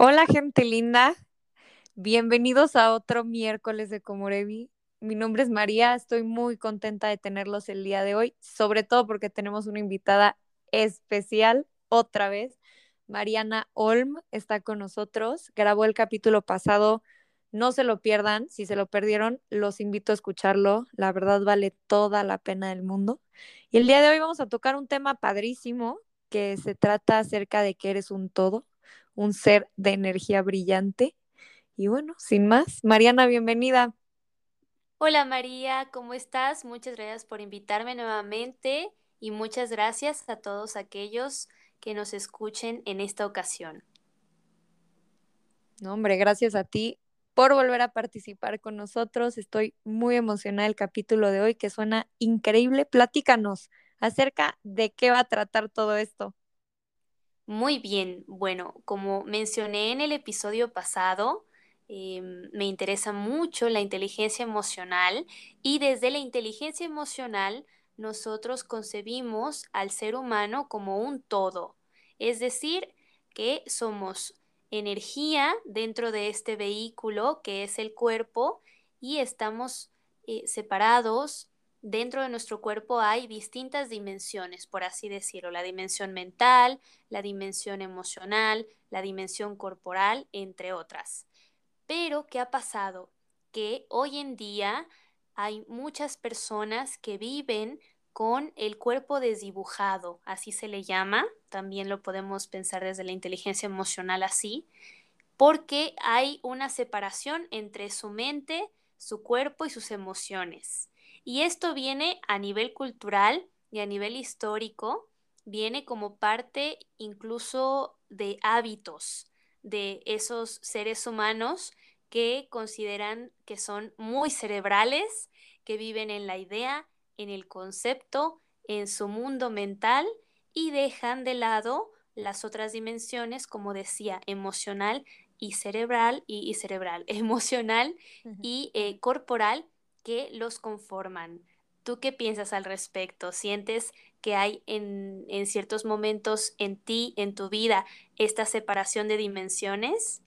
Hola gente linda, bienvenidos a otro miércoles de Comorevi. Mi nombre es María, estoy muy contenta de tenerlos el día de hoy, sobre todo porque tenemos una invitada especial otra vez. Mariana Olm está con nosotros, grabó el capítulo pasado, no se lo pierdan, si se lo perdieron, los invito a escucharlo, la verdad vale toda la pena del mundo. Y el día de hoy vamos a tocar un tema padrísimo que se trata acerca de que eres un todo un ser de energía brillante. Y bueno, sin más, Mariana, bienvenida. Hola María, ¿cómo estás? Muchas gracias por invitarme nuevamente y muchas gracias a todos aquellos que nos escuchen en esta ocasión. No, hombre, gracias a ti por volver a participar con nosotros. Estoy muy emocionada del capítulo de hoy que suena increíble. Platícanos acerca de qué va a tratar todo esto. Muy bien, bueno, como mencioné en el episodio pasado, em, me interesa mucho la inteligencia emocional y desde la inteligencia emocional nosotros concebimos al ser humano como un todo, es decir, que somos energía dentro de este vehículo que es el cuerpo y estamos eh, separados dentro de nuestro cuerpo hay distintas dimensiones, por así decirlo, la dimensión mental, la dimensión emocional, la dimensión corporal, entre otras. Pero, ¿qué ha pasado? Que hoy en día hay muchas personas que viven con el cuerpo desdibujado, así se le llama, también lo podemos pensar desde la inteligencia emocional así, porque hay una separación entre su mente, su cuerpo y sus emociones. Y esto viene a nivel cultural y a nivel histórico, viene como parte incluso de hábitos de esos seres humanos que consideran que son muy cerebrales, que viven en la idea, en el concepto, en su mundo mental y dejan de lado las otras dimensiones, como decía, emocional y cerebral y, cerebral, emocional y eh, corporal, que los conforman. ¿Tú qué piensas al respecto? ¿Sientes que hay en, en ciertos momentos en ti, en tu vida, esta separación de dimensiones?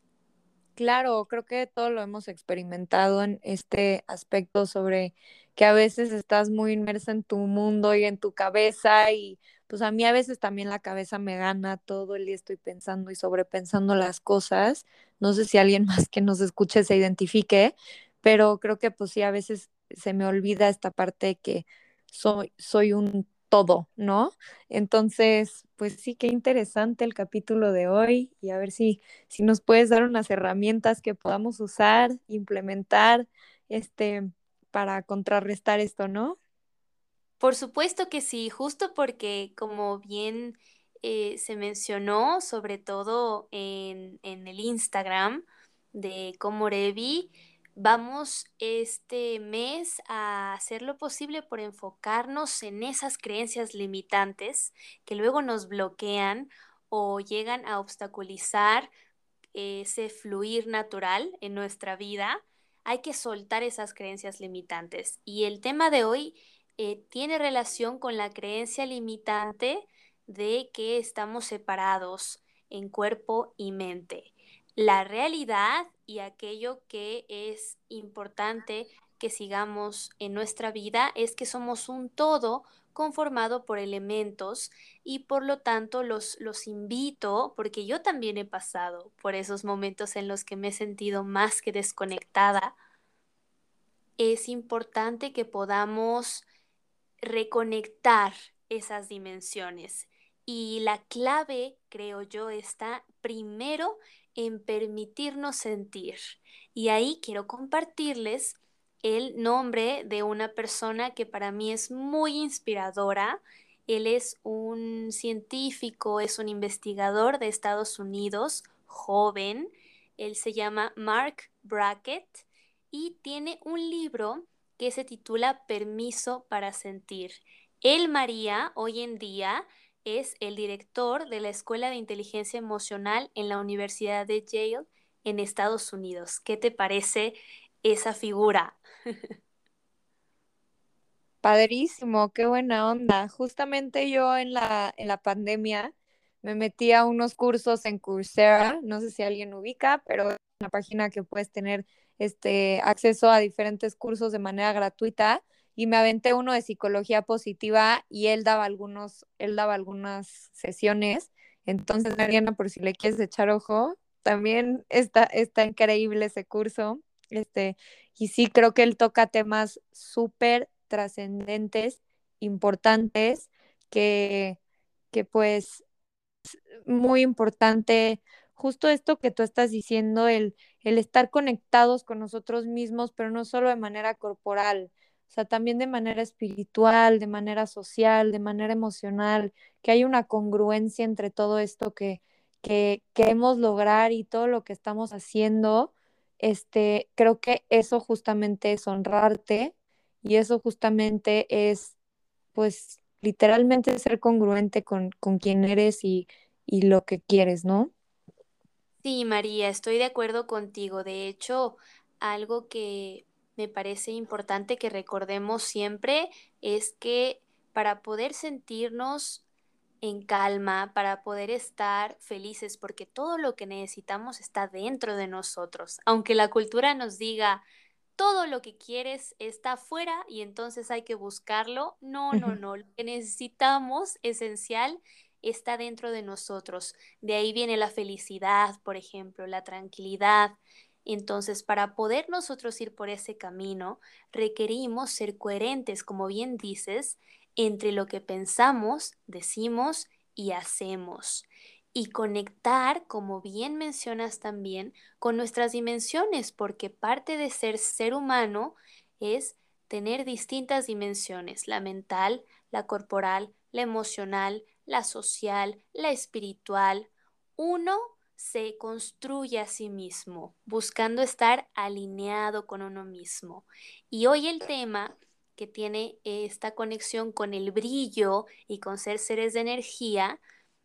Claro, creo que todo lo hemos experimentado en este aspecto sobre que a veces estás muy inmersa en tu mundo y en tu cabeza y pues a mí a veces también la cabeza me gana, todo el día estoy pensando y sobrepensando las cosas. No sé si alguien más que nos escuche se identifique, pero creo que pues sí, a veces se me olvida esta parte de que soy, soy un todo, ¿no? Entonces, pues sí, qué interesante el capítulo de hoy y a ver si, si nos puedes dar unas herramientas que podamos usar, implementar, este, para contrarrestar esto, ¿no? Por supuesto que sí, justo porque como bien eh, se mencionó, sobre todo en, en el Instagram de Comorevi, Vamos este mes a hacer lo posible por enfocarnos en esas creencias limitantes que luego nos bloquean o llegan a obstaculizar ese fluir natural en nuestra vida. Hay que soltar esas creencias limitantes. Y el tema de hoy eh, tiene relación con la creencia limitante de que estamos separados en cuerpo y mente la realidad y aquello que es importante que sigamos en nuestra vida es que somos un todo conformado por elementos y por lo tanto los, los invito, porque yo también he pasado por esos momentos en los que me he sentido más que desconectada, es importante que podamos reconectar esas dimensiones. Y la clave, creo yo, está primero en permitirnos sentir. Y ahí quiero compartirles el nombre de una persona que para mí es muy inspiradora. Él es un científico, es un investigador de Estados Unidos, joven. Él se llama Mark Brackett y tiene un libro que se titula Permiso para sentir. Él, María, hoy en día es el director de la Escuela de Inteligencia Emocional en la Universidad de Yale en Estados Unidos. ¿Qué te parece esa figura? Padrísimo, qué buena onda. Justamente yo en la, en la pandemia me metí a unos cursos en Coursera, no sé si alguien ubica, pero es una página que puedes tener este acceso a diferentes cursos de manera gratuita y me aventé uno de psicología positiva y él daba algunos, él daba algunas sesiones. Entonces, Mariana, por si le quieres echar ojo, también está, está increíble ese curso. Este, y sí, creo que él toca temas súper trascendentes, importantes, que, que pues muy importante justo esto que tú estás diciendo, el, el estar conectados con nosotros mismos, pero no solo de manera corporal, o sea, también de manera espiritual, de manera social, de manera emocional, que hay una congruencia entre todo esto que, que queremos lograr y todo lo que estamos haciendo, este, creo que eso justamente es honrarte y eso justamente es, pues, literalmente ser congruente con, con quién eres y, y lo que quieres, ¿no? Sí, María, estoy de acuerdo contigo. De hecho, algo que me parece importante que recordemos siempre es que para poder sentirnos en calma, para poder estar felices, porque todo lo que necesitamos está dentro de nosotros. Aunque la cultura nos diga, todo lo que quieres está afuera y entonces hay que buscarlo, no, no, no, lo que necesitamos esencial está dentro de nosotros. De ahí viene la felicidad, por ejemplo, la tranquilidad. Entonces, para poder nosotros ir por ese camino, requerimos ser coherentes, como bien dices, entre lo que pensamos, decimos y hacemos. Y conectar, como bien mencionas también, con nuestras dimensiones, porque parte de ser ser humano es tener distintas dimensiones, la mental, la corporal, la emocional, la social, la espiritual. Uno se construye a sí mismo, buscando estar alineado con uno mismo. Y hoy el tema que tiene esta conexión con el brillo y con ser seres de energía,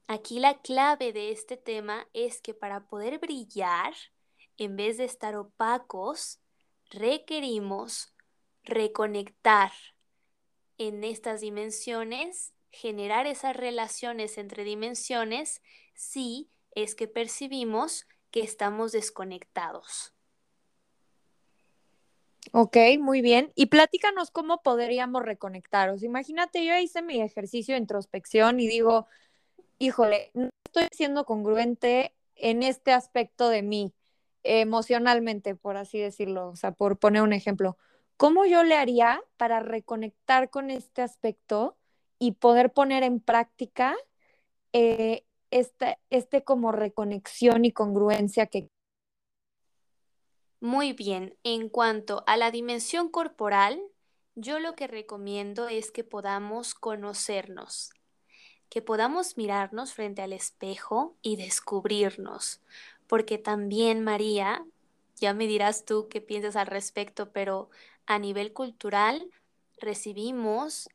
aquí la clave de este tema es que para poder brillar, en vez de estar opacos, requerimos reconectar en estas dimensiones, generar esas relaciones entre dimensiones si es que percibimos que estamos desconectados. Ok, muy bien. Y platícanos cómo podríamos reconectaros. Imagínate, yo hice mi ejercicio de introspección y digo, híjole, no estoy siendo congruente en este aspecto de mí, emocionalmente, por así decirlo, o sea, por poner un ejemplo. ¿Cómo yo le haría para reconectar con este aspecto y poder poner en práctica eh, este, este como reconexión y congruencia que... Muy bien, en cuanto a la dimensión corporal, yo lo que recomiendo es que podamos conocernos, que podamos mirarnos frente al espejo y descubrirnos, porque también María, ya me dirás tú qué piensas al respecto, pero a nivel cultural recibimos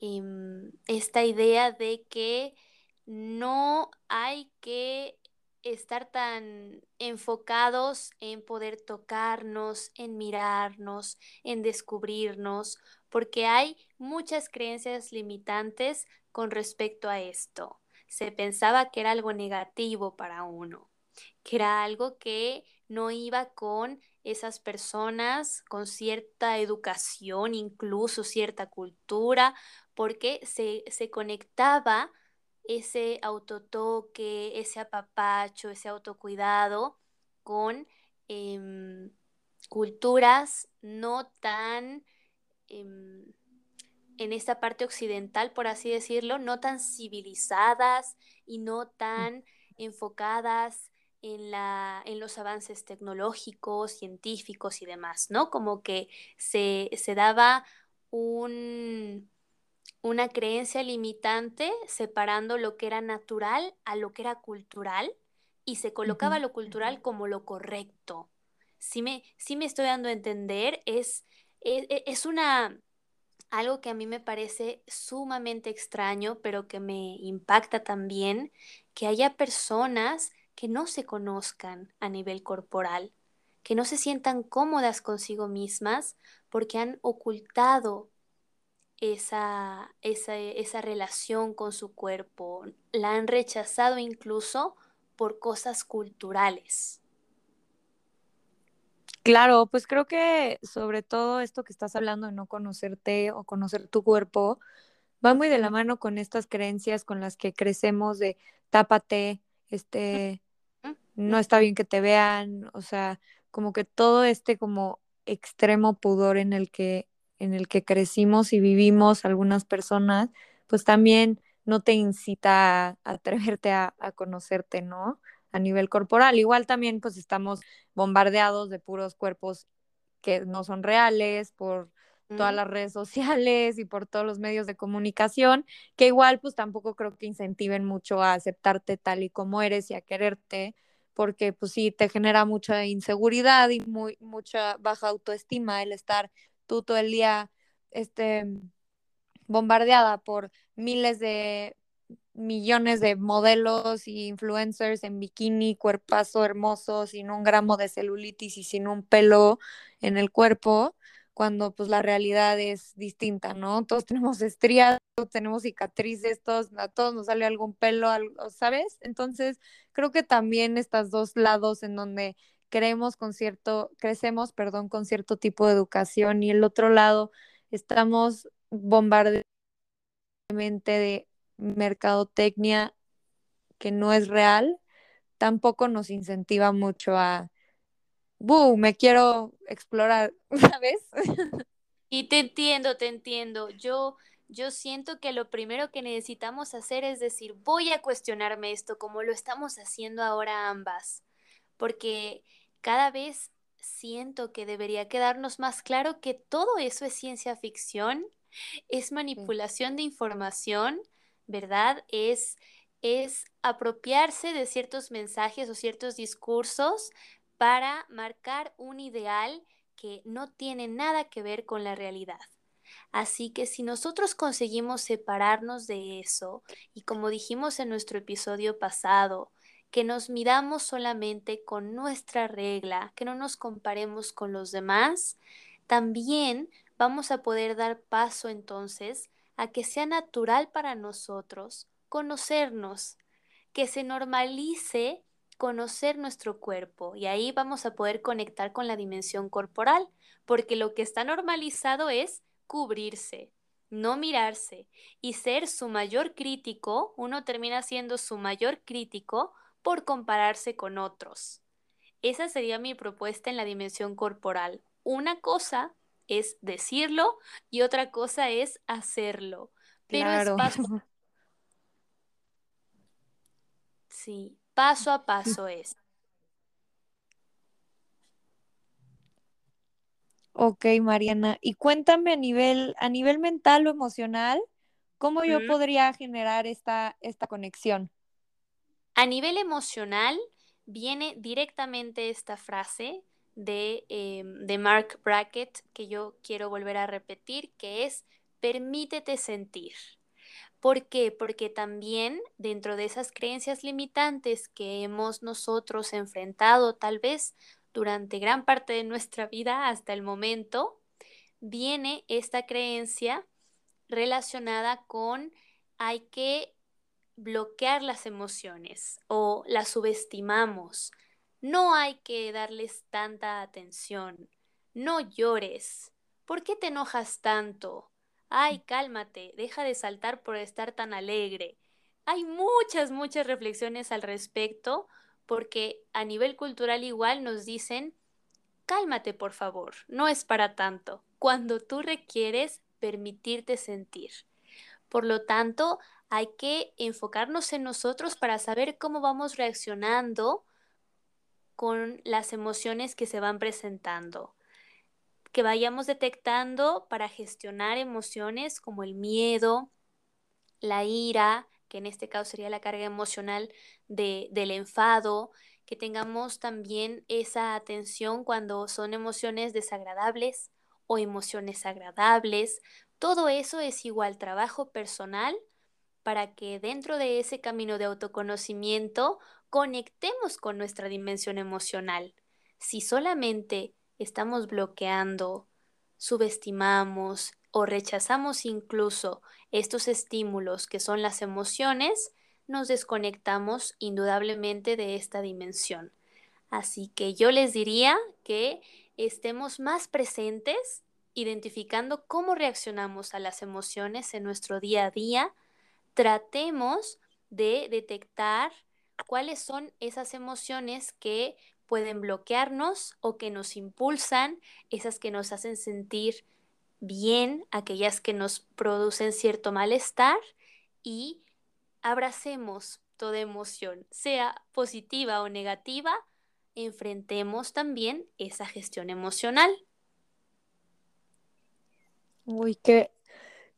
em, esta idea de que no hay que estar tan enfocados en poder tocarnos, en mirarnos, en descubrirnos, porque hay muchas creencias limitantes con respecto a esto. Se pensaba que era algo negativo para uno, que era algo que no iba con esas personas con cierta educación, incluso cierta cultura, porque se, se conectaba ese autotoque, ese apapacho, ese autocuidado con em, culturas no tan em, en esta parte occidental, por así decirlo, no tan civilizadas y no tan enfocadas en, la, en los avances tecnológicos, científicos y demás, ¿no? Como que se, se daba un, una creencia limitante separando lo que era natural a lo que era cultural y se colocaba lo cultural como lo correcto. Si me, me estoy dando a entender, es, es, e, es una, algo que a mí me parece sumamente extraño, pero que me impacta también, que haya personas que no se conozcan a nivel corporal, que no se sientan cómodas consigo mismas porque han ocultado esa, esa, esa relación con su cuerpo, la han rechazado incluso por cosas culturales. Claro, pues creo que sobre todo esto que estás hablando de no conocerte o conocer tu cuerpo, va muy de la mano con estas creencias con las que crecemos de tápate, este, no está bien que te vean, o sea, como que todo este como extremo pudor en el que en el que crecimos y vivimos algunas personas, pues también no te incita a, atreverte a, a, conocerte, ¿no? A nivel corporal. Igual también pues estamos bombardeados de puros cuerpos que no son reales por todas las redes sociales y por todos los medios de comunicación, que igual pues tampoco creo que incentiven mucho a aceptarte tal y como eres y a quererte, porque pues sí te genera mucha inseguridad y muy mucha baja autoestima el estar tú todo el día este, bombardeada por miles de millones de modelos y influencers en bikini, cuerpazo hermoso, sin un gramo de celulitis y sin un pelo en el cuerpo, cuando pues la realidad es distinta, ¿no? Todos tenemos estrías, todos tenemos cicatrices, todos, a todos nos sale algún pelo, ¿sabes? Entonces, creo que también estos dos lados en donde creemos con cierto, crecemos, perdón, con cierto tipo de educación y el otro lado estamos bombardeando de mercadotecnia que no es real, tampoco nos incentiva mucho a, ¡buh! Me quiero explorar, ¿sabes? Y te entiendo, te entiendo. Yo, yo siento que lo primero que necesitamos hacer es decir, voy a cuestionarme esto como lo estamos haciendo ahora ambas, porque cada vez siento que debería quedarnos más claro que todo eso es ciencia ficción, es manipulación de información, ¿verdad? Es, es apropiarse de ciertos mensajes o ciertos discursos para marcar un ideal que no tiene nada que ver con la realidad. Así que si nosotros conseguimos separarnos de eso, y como dijimos en nuestro episodio pasado, que nos midamos solamente con nuestra regla, que no nos comparemos con los demás, también vamos a poder dar paso entonces a que sea natural para nosotros conocernos, que se normalice conocer nuestro cuerpo y ahí vamos a poder conectar con la dimensión corporal, porque lo que está normalizado es cubrirse, no mirarse y ser su mayor crítico, uno termina siendo su mayor crítico por compararse con otros. Esa sería mi propuesta en la dimensión corporal. Una cosa es decirlo y otra cosa es hacerlo. Pero es paso. Sí, paso a paso es. Ok, Mariana. Y cuéntame a nivel, a nivel mental o emocional, ¿cómo yo podría generar esta, esta conexión? A nivel emocional, viene directamente esta frase de, eh, de, Mark Brackett que yo quiero volver a repetir, que es permítete sentir. ¿Por qué? Porque también dentro de esas creencias limitantes que hemos nosotros enfrentado tal vez durante gran parte de nuestra vida hasta el momento, viene esta creencia relacionada con hay que bloquear las emociones o las subestimamos. No hay que darles tanta atención. No llores. ¿Por qué te enojas tanto? Ay, cálmate, deja de saltar por estar tan alegre. Hay muchas, muchas reflexiones al respecto porque a nivel cultural igual nos dicen, cálmate por favor, no es para tanto, cuando tú requieres permitirte sentir. Por lo tanto, hay que enfocarnos en nosotros para saber cómo vamos reaccionando con las emociones que se van presentando. Que vayamos detectando para gestionar emociones como el miedo, la ira, que en este caso sería la carga emocional del enfado, que tengamos también esa atención cuando son emociones desagradables o emociones agradables. Todo eso es igual trabajo personal para que dentro de ese camino de autoconocimiento conectemos con nuestra dimensión emocional. Si solamente estamos bloqueando, subestimamos o rechazamos incluso estos estímulos que son las emociones, nos desconectamos indudablemente de esta dimensión. Así que yo les diría que estemos más presentes identificando cómo reaccionamos a las emociones en nuestro día a día. Tratemos de detectar cuáles son esas emociones que pueden bloquearnos o que nos impulsan, esas que nos hacen sentir bien, aquellas que nos producen cierto malestar y abracemos toda emoción, sea positiva o negativa, enfrentemos también esa gestión emocional. Uy, qué,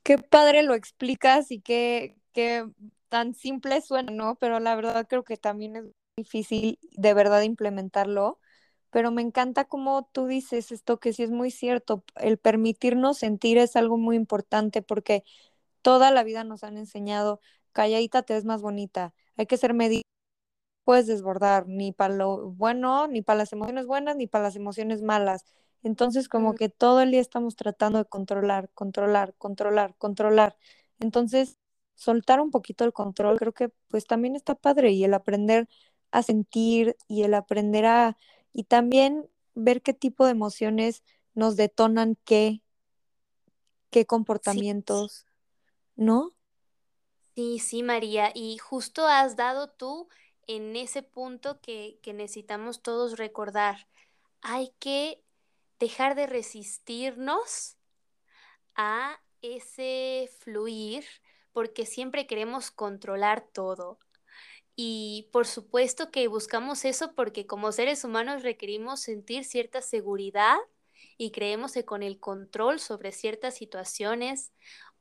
qué padre lo explicas y qué, qué tan simple suena, ¿no? Pero la verdad creo que también es difícil de verdad implementarlo. Pero me encanta como tú dices esto, que sí es muy cierto, el permitirnos sentir es algo muy importante porque toda la vida nos han enseñado, calladita te ves más bonita, hay que ser medida, puedes desbordar, ni para lo bueno, ni para las emociones buenas, ni para las emociones malas. Entonces, como que todo el día estamos tratando de controlar, controlar, controlar, controlar. Entonces, soltar un poquito el control, creo que pues también está padre y el aprender a sentir y el aprender a, y también ver qué tipo de emociones nos detonan qué, qué comportamientos, ¿no? Sí, sí, María, y justo has dado tú en ese punto que, que necesitamos todos recordar. Hay que dejar de resistirnos a ese fluir porque siempre queremos controlar todo. Y por supuesto que buscamos eso porque como seres humanos requerimos sentir cierta seguridad y creemos que con el control sobre ciertas situaciones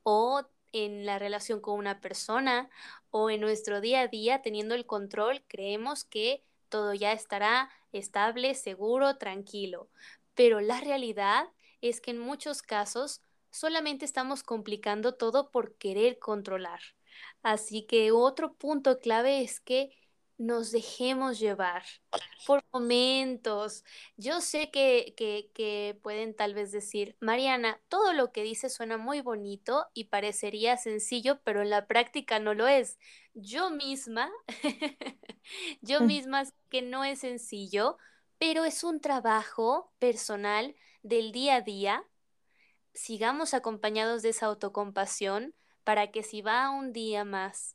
o en la relación con una persona o en nuestro día a día teniendo el control, creemos que todo ya estará estable, seguro, tranquilo. Pero la realidad es que en muchos casos solamente estamos complicando todo por querer controlar. Así que otro punto clave es que nos dejemos llevar por momentos. Yo sé que, que, pueden tal vez decir, Mariana, todo lo que dices suena muy bonito y parecería sencillo, pero en la práctica no lo es. Yo misma, yo mm. misma que no es sencillo, pero es un trabajo personal del día a día sigamos acompañados de esa autocompasión para que si va un día más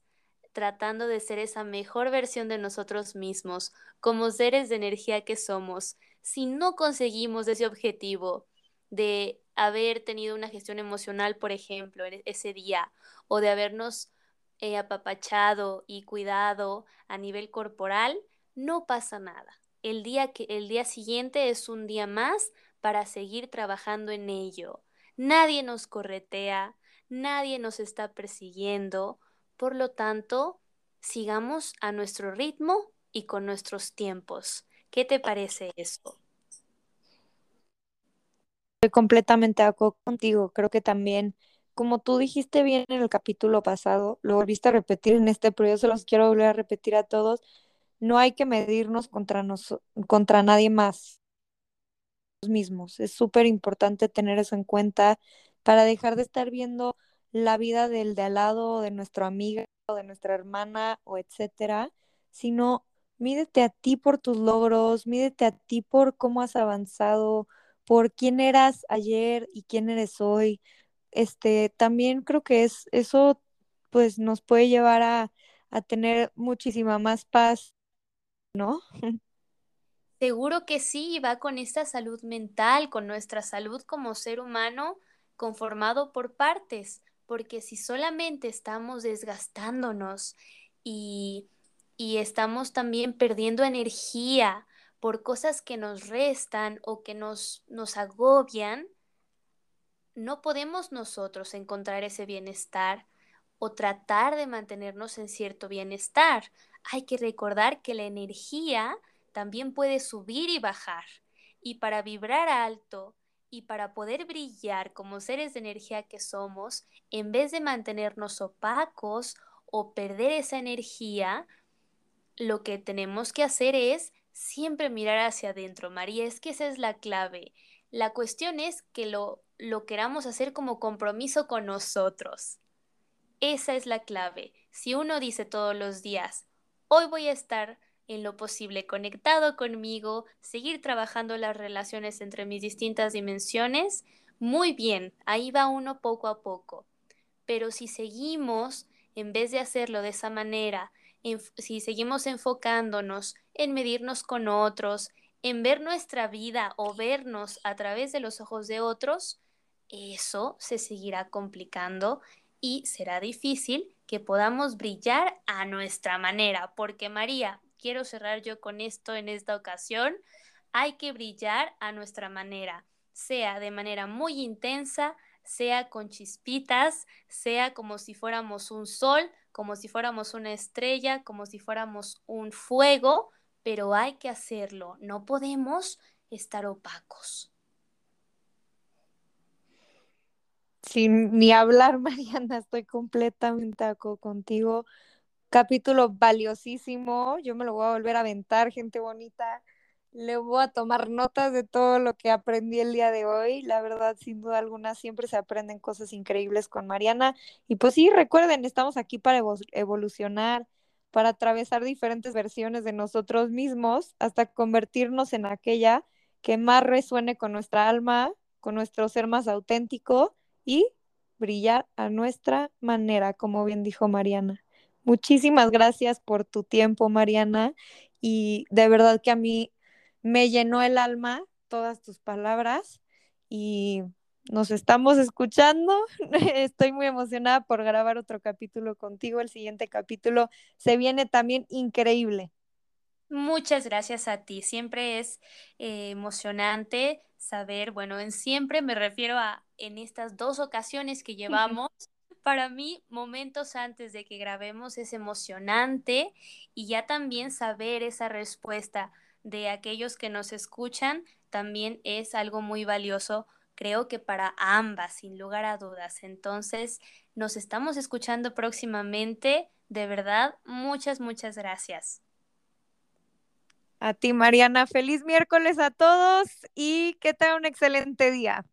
tratando de ser esa mejor versión de nosotros mismos, como seres de energía que somos, si no conseguimos ese objetivo de haber tenido una gestión emocional, por ejemplo, ese día, o de habernos eh, apapachado y cuidado a nivel corporal, no pasa nada. El día, que, el día siguiente es un día más para seguir trabajando en ello. Nadie nos corretea, nadie nos está persiguiendo, por lo tanto, sigamos a nuestro ritmo y con nuestros tiempos. ¿Qué te parece eso? Estoy completamente de acuerdo contigo. Creo que también, como tú dijiste bien en el capítulo pasado, lo volviste a repetir en este, pero yo se los quiero volver a repetir a todos. No hay que medirnos contra, nos, contra nadie más mismos. Es súper importante tener eso en cuenta para dejar de estar viendo la vida del de al lado, de nuestra amiga o de nuestra hermana o etcétera, sino mídete a ti por tus logros, mídete a ti por cómo has avanzado, por quién eras ayer y quién eres hoy. Este, también creo que es eso pues nos puede llevar a, a tener muchísima más paz, ¿no? Seguro que sí, va con esta salud mental, con nuestra salud como ser humano conformado por partes, porque si solamente estamos desgastándonos y, y estamos también perdiendo energía por cosas que nos restan o que nos, nos agobian, no podemos nosotros encontrar ese bienestar o tratar de mantenernos en cierto bienestar. Hay que recordar que la energía también puede subir y bajar. Y para vibrar alto y para poder brillar como seres de energía que somos, en vez de mantenernos opacos o perder esa energía, lo que tenemos que hacer es siempre mirar hacia adentro. María, es que esa es la clave. La cuestión es que lo, lo queramos hacer como compromiso con nosotros. Esa es la clave. Si uno dice todos los días, hoy voy a estar en lo posible conectado conmigo, seguir trabajando las relaciones entre mis distintas dimensiones, muy bien, ahí va uno poco a poco. Pero si seguimos, en vez de hacerlo de esa manera, si seguimos enfocándonos en medirnos con otros, en ver nuestra vida o vernos a través de los ojos de otros, eso se seguirá complicando y será difícil que podamos brillar a nuestra manera, porque María, quiero cerrar yo con esto en esta ocasión, hay que brillar a nuestra manera, sea de manera muy intensa, sea con chispitas, sea como si fuéramos un sol, como si fuéramos una estrella, como si fuéramos un fuego, pero hay que hacerlo, no podemos estar opacos. Sin ni hablar, Mariana, estoy completamente contigo. Capítulo valiosísimo, yo me lo voy a volver a aventar, gente bonita le voy a tomar notas de todo lo que aprendí el día de hoy. La verdad, sin duda alguna, siempre se aprenden cosas increíbles con Mariana. Y pues sí, recuerden, estamos aquí para evolucionar, para atravesar diferentes versiones de nosotros mismos hasta convertirnos en aquella que más resuene con nuestra alma, con nuestro ser más auténtico y brillar a nuestra manera, como bien dijo Mariana. Muchísimas gracias por tu tiempo, Mariana. Y de verdad que a mí me llenó el alma todas tus palabras y nos estamos escuchando. Estoy muy emocionada por grabar otro capítulo contigo. El siguiente capítulo se viene también increíble. Muchas gracias a ti. Siempre es eh, emocionante saber, bueno, en siempre me refiero a en estas dos ocasiones que llevamos. Para mí, momentos antes de que grabemos es emocionante y ya también saber esa respuesta de aquellos que nos escuchan también es algo muy valioso, creo que para ambas, sin lugar a dudas. Entonces, nos estamos escuchando próximamente. De verdad, muchas, muchas gracias. A ti, Mariana. Feliz miércoles a todos y que tengan un excelente día.